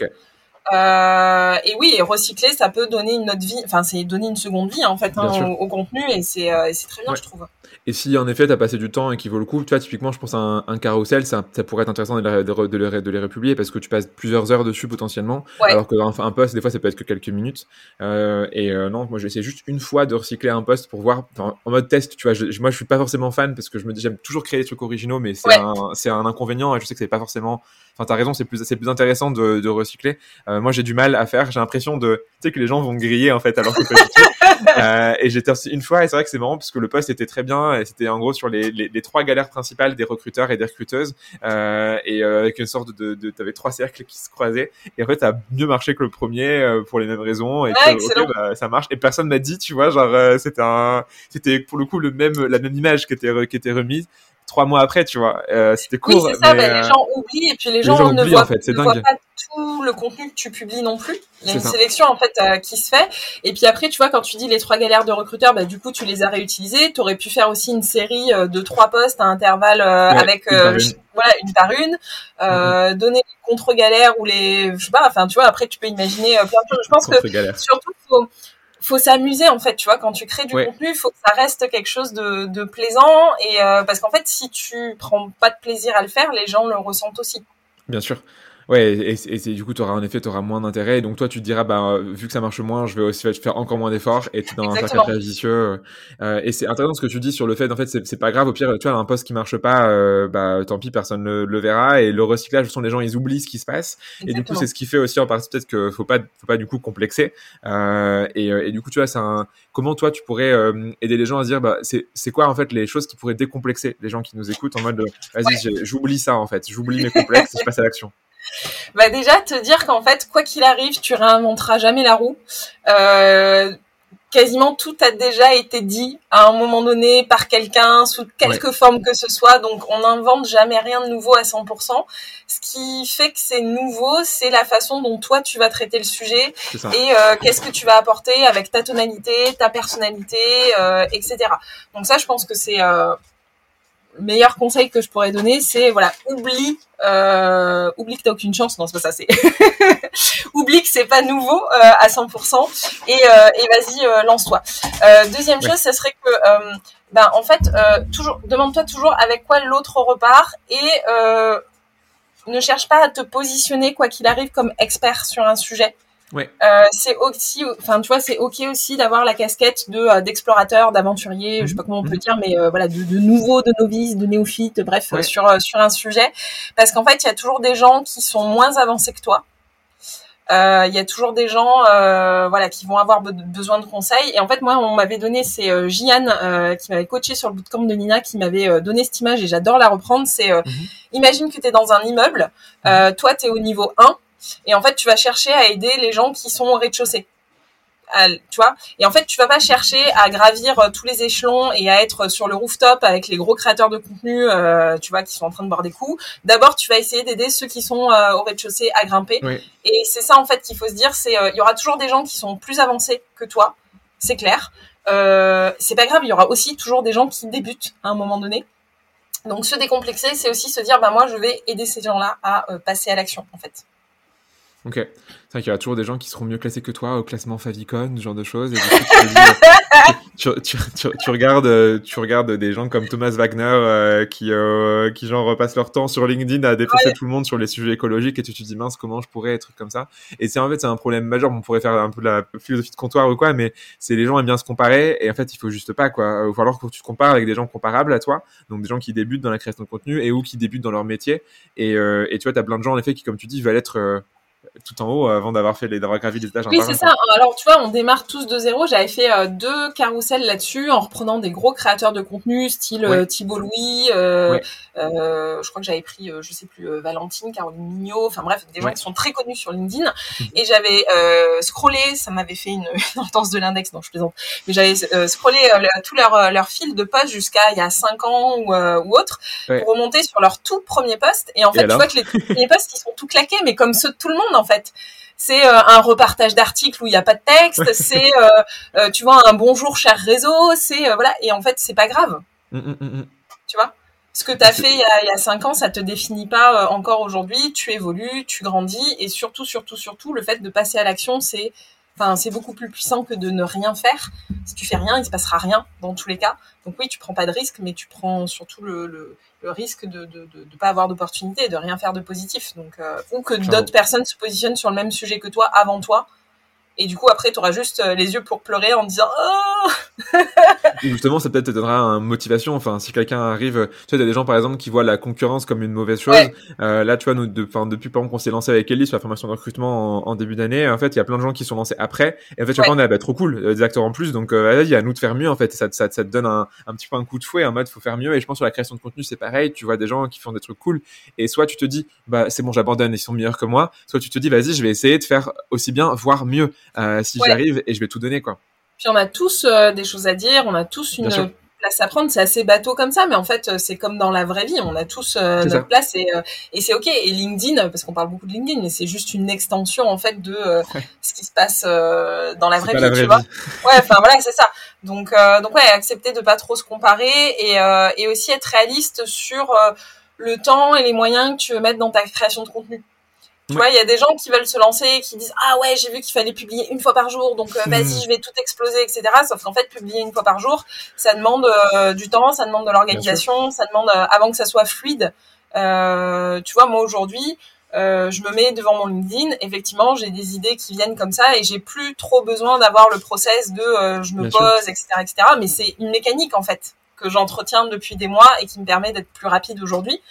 Euh, et oui, et recycler, ça peut donner une autre vie, enfin c'est donner une seconde vie en fait hein, au, contenu et c'est euh, très bien je trouve. Et si en effet tu as passé du temps et qu'il vaut le coup, tu vois, typiquement, je pense à un, un carousel, ça, ça, pourrait être intéressant de, les, de, de, les, republier parce que tu passes plusieurs heures dessus potentiellement, alors qu'un un post, des fois, ça peut être que quelques minutes. Euh, et euh, non, moi, je vais essayer juste une fois de recycler un post pour voir, en mode test, tu vois. Je, moi, je suis pas forcément fan parce que je me dis, j'aime toujours créer des trucs originaux, mais c'est un, un inconvénient et je sais que c'est pas forcément Enfin, t'as raison, c'est plus, c'est plus intéressant de, de recycler. Euh, moi, j'ai du mal à faire. J'ai l'impression de, tu sais, que les gens vont griller en fait, alors que euh, et j'étais une fois, et c'est vrai que c'est marrant parce que le poste était très bien. Et c'était en gros sur les, les, les, trois galères principales des recruteurs et des recruteuses, euh, et euh, avec une sorte de, de t'avais trois cercles qui se croisaient. Et en fait, ça a mieux marché que le premier euh, pour les mêmes raisons. Et bah, ça marche. Et personne m'a dit, tu vois, genre euh, c'était un, c'était pour le coup le même, la même image qui était qui était remise trois mois après, tu vois. Euh, c'était court. Oui, c'est ça, mais, les euh, gens oublient et puis les gens, ne, voient, en fait, ne voient, pas tout le contenu que tu publies non plus. Il y a une sélection en fait euh, qui se fait. Et puis après, tu vois, quand tu dis les trois galères de recruteurs, bah, du coup, tu les as réutilisées. Tu aurais pu faire aussi une série de trois postes à intervalles avec une voilà une par une. Mm-hmm. Donner les contre-galères ou les, je sais pas. Enfin, tu vois, après, tu peux imaginer plein de choses. Je pense que surtout, faut faut s'amuser en fait, tu vois, quand tu crées du contenu, il faut que ça reste quelque chose de, de plaisant et parce qu'en fait, si tu prends pas de plaisir à le faire, les gens le ressentent aussi. Bien sûr. Ouais, et, et, du coup, tu auras en effet, tu auras moins d'intérêt. Et donc, toi, tu te diras, bah, vu que ça marche moins, je vais aussi faire encore moins d'efforts. Et tu es dans un cercle vicieux. Euh, et c'est intéressant ce que tu dis sur le fait, en fait, c'est pas grave. Au pire, tu vois, un poste qui marche pas, euh, bah, tant pis, personne le, le, verra. Et le recyclage, ce sont les gens, ils oublient ce qui se passe. Et du coup, c'est ce qui fait aussi en partie peut-être qu'il faut pas, faut pas du coup complexer. Euh, et, et, du coup, tu vois, c'est un. Comment toi, tu pourrais aider les gens à se dire, bah, c'est quoi en fait les choses qui pourraient décomplexer les gens qui nous écoutent en mode, vas-y, j'oublie ça en fait, j'oublie mes complexes, et je passe à l'action. Bah déjà te dire qu'en fait quoi qu'il arrive tu réinventeras jamais la roue. Euh, quasiment tout a déjà été dit à un moment donné par quelqu'un sous quelque forme que ce soit. Donc on n'invente jamais rien de nouveau à 100%. Ce qui fait que c'est nouveau, c'est la façon dont toi tu vas traiter le sujet et euh, qu'est-ce que tu vas apporter avec ta tonalité, ta personnalité, euh, etc. Donc ça, je pense que c'est le meilleur conseil que je pourrais donner, c'est voilà, oublie, euh, oublie que t'as aucune chance. Non, c'est pas ça. C'est oublie que c'est pas nouveau euh, à 100% et, euh, et vas-y, lance-toi. Deuxième chose, ça serait que, ben en fait, toujours, demande-toi toujours avec quoi l'autre repart et ne cherche pas à te positionner quoi qu'il arrive comme expert sur un sujet. Ouais. Euh, c'est aussi, enfin tu vois, c'est ok aussi d'avoir la casquette de euh, d'explorateur, d'aventurier, je sais pas comment on peut mhm. dire, mais euh, voilà, de, de nouveau, de novice, de néophyte, bref, sur sur un sujet, parce qu'en fait, il y a toujours des gens qui sont moins avancés que toi. Il y a toujours des gens, voilà, qui vont avoir besoin de conseils. Et en fait, moi, on m'avait donné, c'est Jian qui m'avait coaché sur le bootcamp de Nina, qui m'avait donné cette image et j'adore la reprendre. C'est, mhm. imagine que tu es dans un immeuble, mhm. toi, tu es au niveau 1 et en fait, tu vas chercher à aider les gens qui sont au rez-de-chaussée. Tu vois? Et en fait, tu vas pas chercher à gravir euh, tous les échelons et à être sur le rooftop avec les gros créateurs de contenu, euh, tu vois, qui sont en train de boire des coups. D'abord, tu vas essayer d'aider ceux qui sont euh, au rez-de-chaussée à grimper. Et c'est ça en fait qu'il faut se dire, c'est il y aura toujours des gens qui sont plus avancés que toi, c'est clair. c'est pas grave, il y aura aussi toujours des gens qui débutent à un moment donné. Donc se décomplexer, c'est aussi se dire, bah moi, je vais aider ces gens-là à passer à l'action, en fait. Ok. C'est vrai qu'il y aura toujours des gens qui seront mieux classés que toi au classement Favicon, ce genre de choses. Et tu, tu, tu, tu, regardes, tu regardes des gens comme Thomas Wagner euh, qui, euh, qui genre repassent leur temps sur LinkedIn à défoncer tout le monde sur les sujets écologiques et tu te dis mince comment je pourrais être comme ça? Et c'est en fait c'est un problème majeur. On pourrait faire un peu de la philosophie de comptoir ou quoi, mais c'est les gens aiment bien se comparer et en fait il faut juste pas quoi. Il faut alors que tu te compares avec des gens comparables à toi, donc des gens qui débutent dans la création de contenu et ou qui débutent dans leur métier. Et, euh, et tu vois t'as plein de gens en effet qui comme tu dis veulent être euh, tout en haut avant d'avoir fait les d'avoir gravi les étages. Oui, c'est ça. Alors tu vois, on démarre tous de zéro. J'avais fait euh, deux carousels là-dessus en reprenant des gros créateurs de contenu style euh, Thibault Louis. Euh, je crois que j'avais pris, je sais plus, Valentine, Caroline Mignot. Enfin bref, des gens qui sont très connus sur LinkedIn. Mhm. Et j'avais scrollé, ça m'avait fait une, une intense de l'index, donc je plaisante. Mais j'avais scrollé tout leur leur fil de post jusqu'à il y a cinq ans ou, ou autre pour remonter sur leur tout premier post. Et en fait, tu vois que les premiers posts ils sont tout claqués, mais comme ceux de tout le monde en fait. C'est euh, un repartage d'articles où il n'y a pas de texte, c'est euh, euh, tu vois un bonjour cher réseau, c'est voilà et en fait c'est pas grave. Mmh, mmh, mmh, tu vois? Ce que tu as fait il y, a, il y a cinq ans, ça te définit pas encore aujourd'hui. Tu évolues, tu grandis, et surtout, surtout, surtout, le fait de passer à l'action, c'est Enfin, c'est beaucoup plus puissant que de ne rien faire. Si tu fais rien, il se passera rien dans tous les cas. Donc oui, tu prends pas de risque, mais tu prends surtout le, le, le risque de ne de, de, de, pas avoir d'opportunité et de rien faire de positif. Donc, euh, ou que d'autres personnes se positionnent sur le même sujet que toi avant toi et du coup, après, tu auras juste euh, les yeux pour pleurer en disant oh Justement, ça peut-être te donnera une motivation. Enfin, si quelqu'un arrive, tu vois, il y a des gens par exemple qui voient la concurrence comme une mauvaise chose. Euh, là, tu vois, nous, de, depuis par exemple qu'on s'est lancé avec Ellie sur la formation de recrutement en, début d'année, en fait, il y a plein de gens qui sont lancés après. Et en fait, tu vois, on est bah, trop cool, euh, des acteurs en plus. Donc, euh, il y a à nous de faire mieux. En fait, ça, ça, ça te donne un, un, petit peu un coup de fouet en mode faut faire mieux. Et je pense sur la création de contenu, c'est pareil. Tu vois des gens qui font des trucs cool. Et soit tu te dis bah c'est bon, j'abandonne, ils sont meilleurs que moi. Soit tu te dis vas-y, je vais essayer de faire aussi bien, voire mieux. Euh, si j'arrive et je vais tout donner quoi. Puis on a tous euh, des choses à dire, on a tous une place à prendre. C'est assez bateau comme ça, mais en fait euh, c'est comme dans la vraie vie, on a tous euh, notre place et, et c'est ok. Et LinkedIn, parce qu'on parle beaucoup de LinkedIn, mais c'est juste une extension en fait de ce qui se passe dans la vraie vie, tu vois. Ouais, enfin voilà, c'est ça. Donc donc ouais, accepter de pas trop se comparer et et aussi être réaliste sur le temps et les moyens que tu veux mettre dans ta création de contenu. Tu vois, il y a des gens qui veulent se lancer, qui disent ah ouais, j'ai vu qu'il fallait publier une fois par jour, donc euh, vas-y, je vais tout exploser, etc. Sauf qu'en fait, publier une fois par jour, ça demande euh, du temps, ça demande de l'organisation, ça demande euh, avant que ça soit fluide. tu vois, moi aujourd'hui, je me mets devant mon LinkedIn. Effectivement, j'ai des idées qui viennent comme ça et j'ai plus trop besoin d'avoir le process de je me pose, etc., etc. Mais c'est une mécanique en fait que j'entretiens depuis des mois et qui me permet d'être plus rapide aujourd'hui.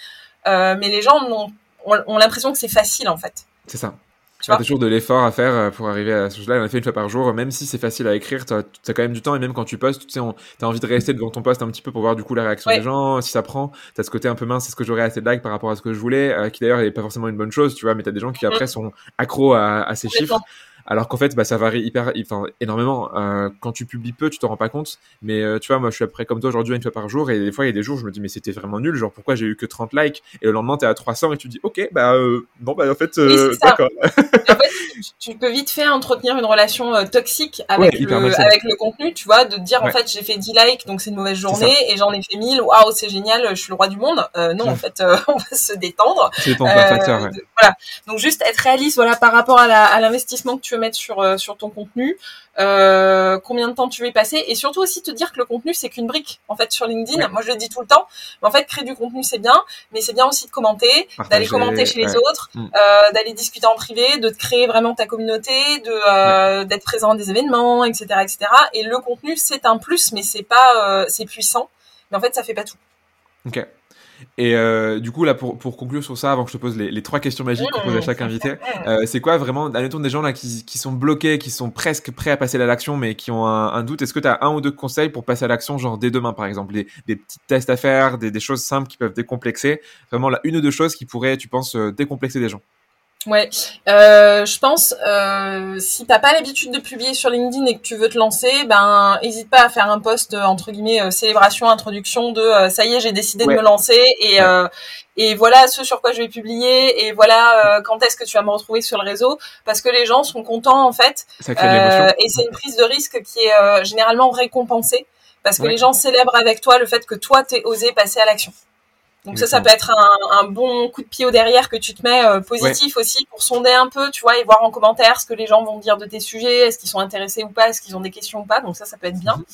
mais les gens n'ont ont, l'impression que c'est facile en fait. C'est ça. Tu as toujours de l'effort à faire euh, pour arriver à ce chose-là. On a fait une fois par jour, même si c'est facile à écrire, tu as, quand même du temps. Et même quand tu postes, tu sais, as envie de rester devant ton poste un petit peu pour voir du coup la réaction des gens. Si ça prend, tu as ce côté un peu mince, c'est ce que j'aurais assez de likes par rapport à ce que je voulais, euh, qui d'ailleurs n'est pas forcément une bonne chose, tu vois. Mais tu as des gens qui après mm. sont accros à, à ces chiffres alors qu'en fait bah, ça varie hyper enfin énormément. Euh, quand tu publies peu tu te rends pas compte. Mais euh, tu vois moi je suis après comme toi aujourd'hui une fois par jour. Et des fois il y a des jours je me dis mais c'était vraiment nul. Genre pourquoi j'ai eu que 30 likes? Et le lendemain tu es à 300 et tu dis ok bah euh, bon bah en fait d'accord. En fait tu peux vite fait entretenir une relation toxique avec le avec le contenu tu vois de dire en fait j'ai fait 10 likes donc c'est une mauvaise journée et j'en ai fait 1000 waouh c'est génial je suis le roi du monde. Non en fait on va se détendre. Voilà. Donc juste être réaliste voilà par rapport à l'investissement que tu veux mettre sur euh, sur ton contenu, euh, combien de temps tu veux y passer, et surtout aussi te dire que le contenu c'est qu'une brique en fait sur LinkedIn. Moi je le dis tout le temps, mais en fait créer du contenu c'est bien, mais c'est bien aussi de commenter, d'aller commenter chez les autres, mm. euh, d'aller discuter en privé, de te créer vraiment ta communauté, de d'être présent à des événements, etc., etc. Et le contenu c'est un plus, mais c'est pas c'est puissant, mais en fait ça fait pas tout. Ok. Et euh, du coup, là, pour, pour conclure sur ça, avant que je te pose les, trois questions magiques qu'on pose à chaque invité, euh, c'est quoi vraiment, admettons des gens là qui, qui sont bloqués, qui sont presque prêts à passer à l'action, mais qui ont un, un doute. Est-ce que tu as un ou deux conseils pour passer à l'action, genre dès demain, par exemple, des, des petits tests à faire, des, des choses simples qui peuvent décomplexer, vraiment là, une ou deux choses qui pourraient, tu penses, euh, décomplexer des gens Ouais, euh, je pense euh, si t'as pas l'habitude de publier sur LinkedIn et que tu veux te lancer, ben hésite pas à faire un post euh, entre guillemets euh, célébration, introduction de euh, ça y est j'ai décidé de me lancer et et voilà ce sur quoi je vais publier et voilà quand est-ce que tu vas me retrouver sur le réseau. Parce que les gens sont contents en fait. Et c'est une prise de risque qui est généralement récompensée. Parce que les gens célèbrent avec toi le fait que toi t'es osé passer à l'action. Donc ça, ça peut être un, bon coup de pied au derrière que tu te mets euh, positif aussi pour sonder un peu, tu vois, et voir en commentaire ce que les gens vont dire de tes sujets, est-ce qu'ils sont intéressés ou pas, est-ce qu'ils ont des questions ou pas. Donc ça, ça peut être bien. Mhm.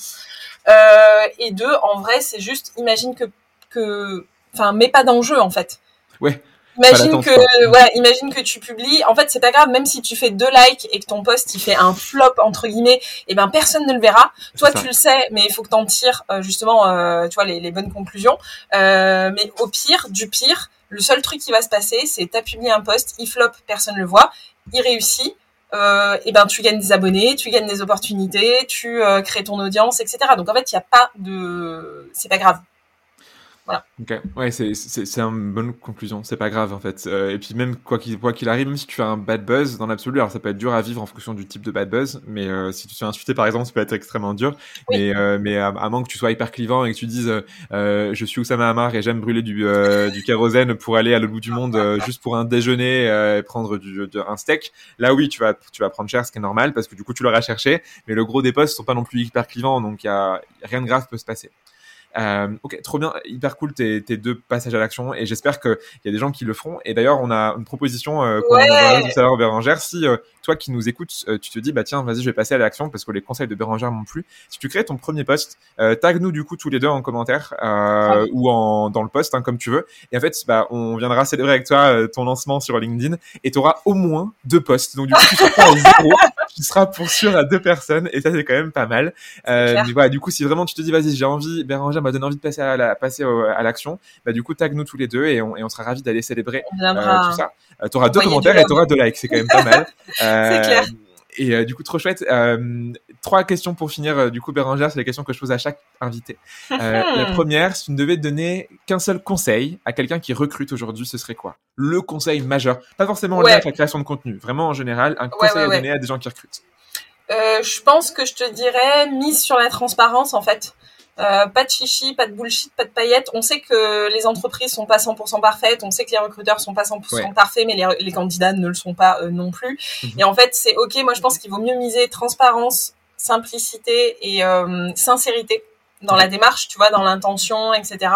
Euh, et deux, en vrai, c'est juste, imagine que, que, enfin, mets pas d'enjeu en fait. Ouais. Imagine que, ouais, imagine que tu publies. En fait, c'est pas grave, même si tu fais deux likes et que ton post il fait un flop entre guillemets, et eh ben personne ne le verra. Toi, tu le sais, mais il faut que t'en tires euh, justement, euh, tu vois, les, les bonnes conclusions. Euh, mais au pire, du pire, le seul truc qui va se passer, c'est t'as publié un post, il flop, personne le voit, il réussit. Euh, et ben tu gagnes des abonnés, tu gagnes des opportunités, tu euh, crées ton audience, etc. Donc en fait, il y a pas de, c'est pas grave. Voilà. Ok, ouais, c'est c'est une bonne conclusion. C'est pas grave en fait. Euh, et puis même quoi qu'il quoi qu'il arrive, même si tu fais un bad buzz dans l'absolu, alors ça peut être dur à vivre en fonction du type de bad buzz. Mais euh, si tu te fais insulter par exemple, ça peut être extrêmement dur. Mais euh, mais à, moins que tu sois hyper clivant et que tu dises je suis Oussama Hamar et j'aime brûler du du kérosène pour aller à l'autre bout du monde juste pour un déjeuner et prendre du, un steak. Là oui, tu vas tu vas prendre cher, ce qui est normal parce que du coup tu l'auras cherché. Mais le gros des posts sont pas non plus hyper clivants, donc y a rien de grave peut se passer. Euh, ok, trop bien, hyper cool tes, tes deux passages à l'action et j'espère qu'il y a des gens qui le feront. Et d'ailleurs, on a une proposition euh, qu'on ouais. a tout à l'heure, Bérangère. Si euh, toi qui nous écoutes, euh, tu te dis, bah tiens, vas-y, je vais passer à l'action parce que les conseils de Bérangère m'ont plu. Si tu crées ton premier post, euh, tag nous du coup tous les deux en commentaire ou en, dans le post, hein, comme tu veux. Et en fait, bah, on viendra célébrer avec toi ton lancement sur LinkedIn et tu auras au moins deux posts. Donc du coup, tu seras à zéro, tu seras pour sûr à deux personnes et ça c'est quand même pas mal. mais voilà, du coup, si vraiment tu te dis, vas-y, j'ai envie, Bérangère m'a donné envie de passer à la, passer à l'action, bah du coup tag nous tous les deux et on, et on sera ravis d'aller célébrer euh, tout ça. Euh, tu auras deux commentaires et tu auras deux likes, c'est quand même pas mal. c'est clair. Euh, et du coup, trop chouette. Euh, trois questions pour finir. du coup, Bérangère, c'est les questions que je pose à chaque invité. la première, si tu ne devais donner qu'un seul conseil à quelqu'un qui recrute aujourd'hui, ce serait quoi? Le conseil majeur. Pas forcément en lien avec la création de contenu. Vraiment, en général, un conseil à donner à des gens qui recrutent. je pense que je te dirais mise sur la transparence, en fait. Euh, pas de chichi, pas de bullshit, pas de paillettes. On sait que les entreprises sont pas 100% parfaites, on sait que les recruteurs sont pas 100% parfaits, mais les, les, candidats ne le sont pas euh, non plus. Mhm. Et en fait, c'est ok. Moi, je pense qu'il vaut mieux miser transparence, simplicité et euh, sincérité dans la démarche, tu vois, dans l'intention, etc.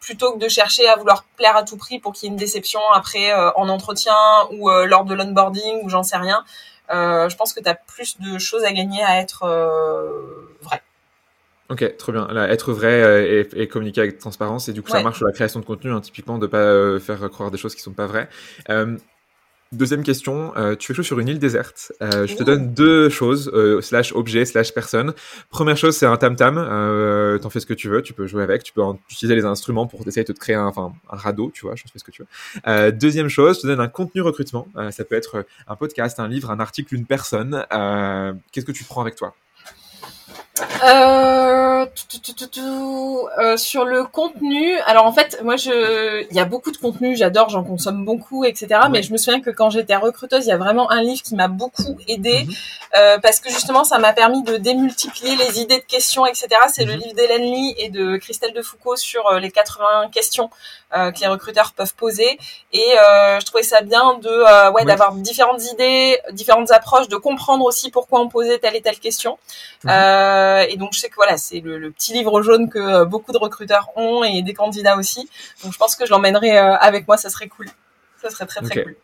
plutôt que de chercher à vouloir plaire à tout prix pour qu'il y ait une déception après en entretien ou lors de l'onboarding ou j'en sais rien. je pense que tu as plus de choses à gagner à être vrai. Ok, trop bien. être vrai et, communiquer avec transparence, et du coup, ça marche sur la création de contenu, hein, typiquement, de pas faire croire des choses qui sont pas vraies. Deuxième question, euh, tu es chaud sur une île déserte. Euh, je te donne deux choses, euh, slash objet, slash personne. Première chose, c'est un tam-tam. Euh, T'en fais ce que tu veux, tu peux jouer avec, tu peux utiliser les instruments pour essayer de te créer un, enfin, un radeau, tu vois, je fais ce que tu veux. Euh, deuxième chose, je te donne un contenu recrutement. Euh, ça peut être un podcast, un livre, un article, une personne. Qu'est-ce que tu prends avec toi? Euh, euh, sur le contenu, alors en fait, moi, je, il y a beaucoup de contenu, j'adore, j'en consomme beaucoup, etc. Mais je me souviens que quand j'étais recruteuse, il y a vraiment un livre qui m'a beaucoup aidé mhm. euh, parce que justement, ça m'a permis de démultiplier les idées de questions, etc. C'est le mhm. livre d'Hélène Lee et de Christelle Defoucault sur les 80 questions que les recruteurs peuvent poser. Et je trouvais ça bien de, ouais, d'avoir différentes idées, différentes approches, de comprendre aussi pourquoi on posait telle et telle question. Mhm. Et donc je sais que voilà, c'est le, petit livre jaune que euh, beaucoup de recruteurs ont et des candidats aussi. Donc je pense que je l'emmènerai euh, avec moi, ça serait cool. Ça serait très très cool.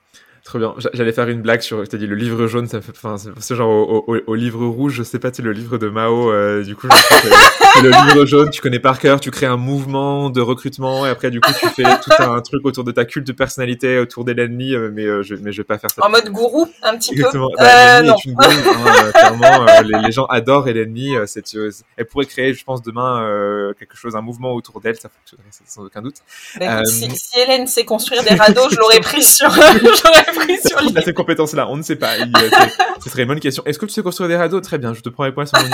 Trop bien. J'allais faire une blague sur, je t'ai dit le livre jaune, ça fait, enfin, ce genre au, livre rouge, je sais pas, tu le livre de Mao, euh, du coup, le livre jaune, tu connais par cœur, tu crées un mouvement de recrutement et après, du coup, tu fais tout un truc autour de ta culte de personnalité, autour d'Hélène Lee, euh, mais, euh, je, mais je vais pas faire ça. En mode gourou, un petit peu. Bah, non. Est une gourou, hein, clairement, les, les, gens adorent Hélène Lee, c'est, elle pourrait créer, je pense, demain, quelque chose, un mouvement autour d'elle, ça fonctionnerait sans aucun doute. Bah, si, si, Hélène sait construire des radeaux, je l'aurais pris sur, j'aurais pris sur Il a ces compétences-là, on ne sait pas. ce serait une bonne question. Est-ce que tu sais construire des radeaux? Très bien, je te prends les points sur mon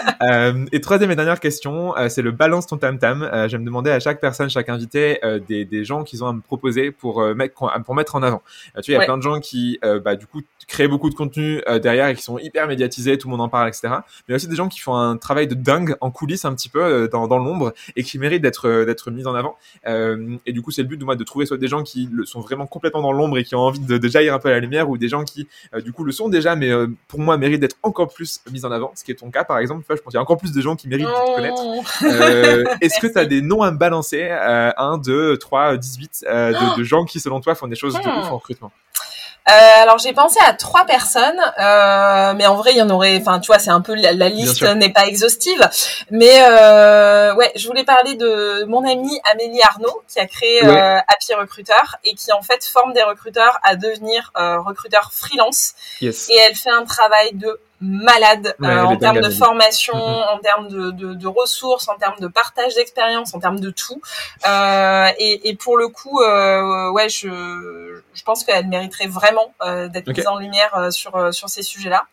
euh, Et troisième et dernière question, euh, c'est le balance ton tam tam. Euh, je vais me demander à chaque personne, chaque invité, euh, des, des gens qu'ils ont à me proposer pour euh, mettre pour mettre en avant. tu vois, il y a plein de gens qui, bah, du coup, créent beaucoup de contenu derrière et qui sont hyper médiatisés, tout le monde en parle, etc. Mais il y a aussi des gens qui font un travail de dingue en coulisses un petit peu dans, dans l'ombre et qui méritent d'être d'être mis en avant. et du coup, c'est le but de moi de trouver soit des gens qui le sont vraiment complètement dans l'ombre et qui ont envie de, de jaillir un peu à la lumière, ou des gens qui, du coup, le sont déjà, mais pour moi méritent d'être encore plus mis en avant. Ce qui est ton cas, par exemple. Je pense qu'il y a encore plus de gens qui méritent de te connaître. Euh, Est-ce que tu as des noms à me balancer euh, 1, 2, 3, 18 euh, de, de, gens qui, selon toi, font des choses de ouf en recrutement? Euh, alors j'ai pensé à trois personnes, euh, mais en vrai il y en aurait. Enfin tu vois c'est un peu la, liste n'est pas exhaustive, mais euh, ouais je voulais parler de mon amie Amélie Arnaud qui a créé euh, Happy Recruiter et qui en fait forme des recruteurs à devenir recruteurs freelance. Yes. Et elle fait un travail de malade euh, en termes de formation, en termes de, de, de, ressources, en termes de partage d'expérience, en termes de tout. Euh, et, et, pour le coup, euh, ouais, je, je pense qu'elle mériterait vraiment euh, d'être mise en lumière euh, sur sur ces sujets-là.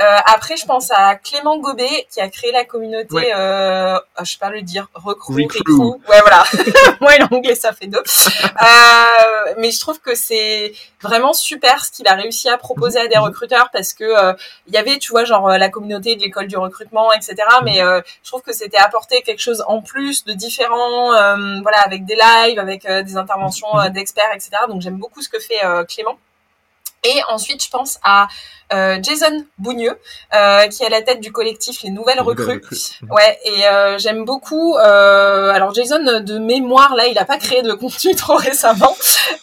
Euh, après, je pense à Clément Gobet qui a créé la communauté, ouais. euh, ah, je sais pas le dire, Recruit, Recruit. Ouais, voilà. Moi, l'anglais, ça fait deux. euh, mais je trouve que c'est vraiment super ce qu'il a réussi à proposer à des recruteurs parce que euh, il y avait, tu vois, genre la communauté de l'école du recrutement, etc. Mais euh, je trouve que c'était apporter quelque chose en plus de différent, euh, voilà, avec des lives, avec des interventions mhm. d'experts, etc. Donc j'aime beaucoup ce que fait Clément. Et ensuite, je pense à euh, Jason Bougneux, euh, qui est à la tête du collectif Les Nouvelles Recrues. Ouais, et euh, j'aime beaucoup. Euh, alors Jason, de mémoire, là, il n'a pas créé de contenu trop récemment,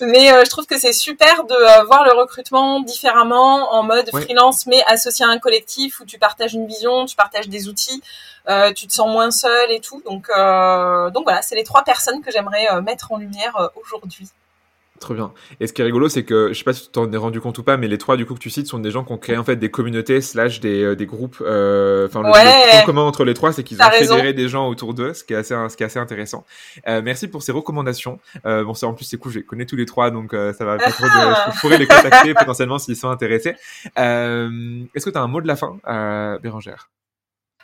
mais euh, je trouve que c'est super de euh, voir le recrutement différemment, en mode freelance, mais associé à un collectif où tu partages une vision, tu partages des outils, tu te sens moins seul et tout. Donc, donc voilà, c'est les trois personnes que j'aimerais mettre en lumière aujourd'hui. Trop bien. Et ce qui est rigolo, c'est que je sais pas si tu t'en es rendu compte ou pas, mais les trois du coup que tu cites sont des gens qui ont créé en fait des communautés slash des, euh, des groupes. Euh, enfin, ouais. le, point commun entre les trois, c'est qu'ils ont fédéré des gens autour d'eux, ce qui est assez, ce qui est assez intéressant. Euh, merci pour ces recommandations. Euh, bon, c'est en plus c'est cool, je les connais tous les trois, donc euh, ça va pas trop de. Je pourrais les contacter potentiellement s'ils sont intéressés. Est-ce que tu as un mot de la fin, Bérangère?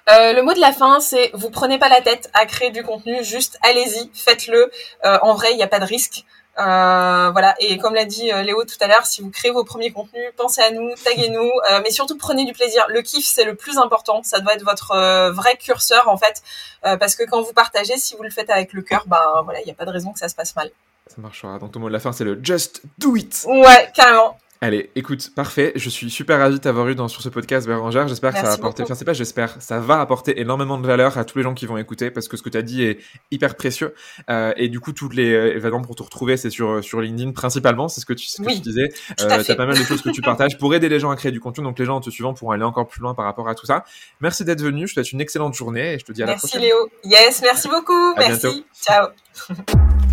Euh, le mot de la fin, c'est vous prenez pas la tête à créer du contenu, juste allez-y, faites-le. Euh, en vrai, il n'y a pas de risque. Euh, voilà, et comme l'a dit euh, Léo tout à l'heure, si vous créez vos premiers contenus, pensez à nous, taguez-nous, euh, mais surtout prenez du plaisir. Le kiff, c'est le plus important, ça doit être votre euh, vrai curseur en fait, parce que quand vous partagez, si vous le faites avec le cœur, ben voilà, il n'y a pas de raison que ça se passe mal. Ça marchera. Donc ton mot de la fin, c'est le just do it. Ouais, carrément. Allez, écoute, parfait. Je suis super ravi de t'avoir eu dans, sur ce podcast, Bérangère. J'espère que ça va apporter, enfin, c'est pas j'espère, ça va apporter énormément de valeur à tous les gens qui vont écouter parce que ce que tu as dit est hyper précieux. Euh, et du coup, toutes les euh, événements pour te retrouver, c'est sur, sur LinkedIn principalement. C'est ce que tu, ce que tu disais. Euh, t'as pas mal de choses que tu partages pour aider les gens à créer du contenu. Donc, les gens en te suivant pourront aller encore plus loin par rapport à tout ça. Merci d'être venu. Je te souhaite une excellente journée et je te dis à la prochaine. Merci Léo. Yes, merci beaucoup. merci. Ciao.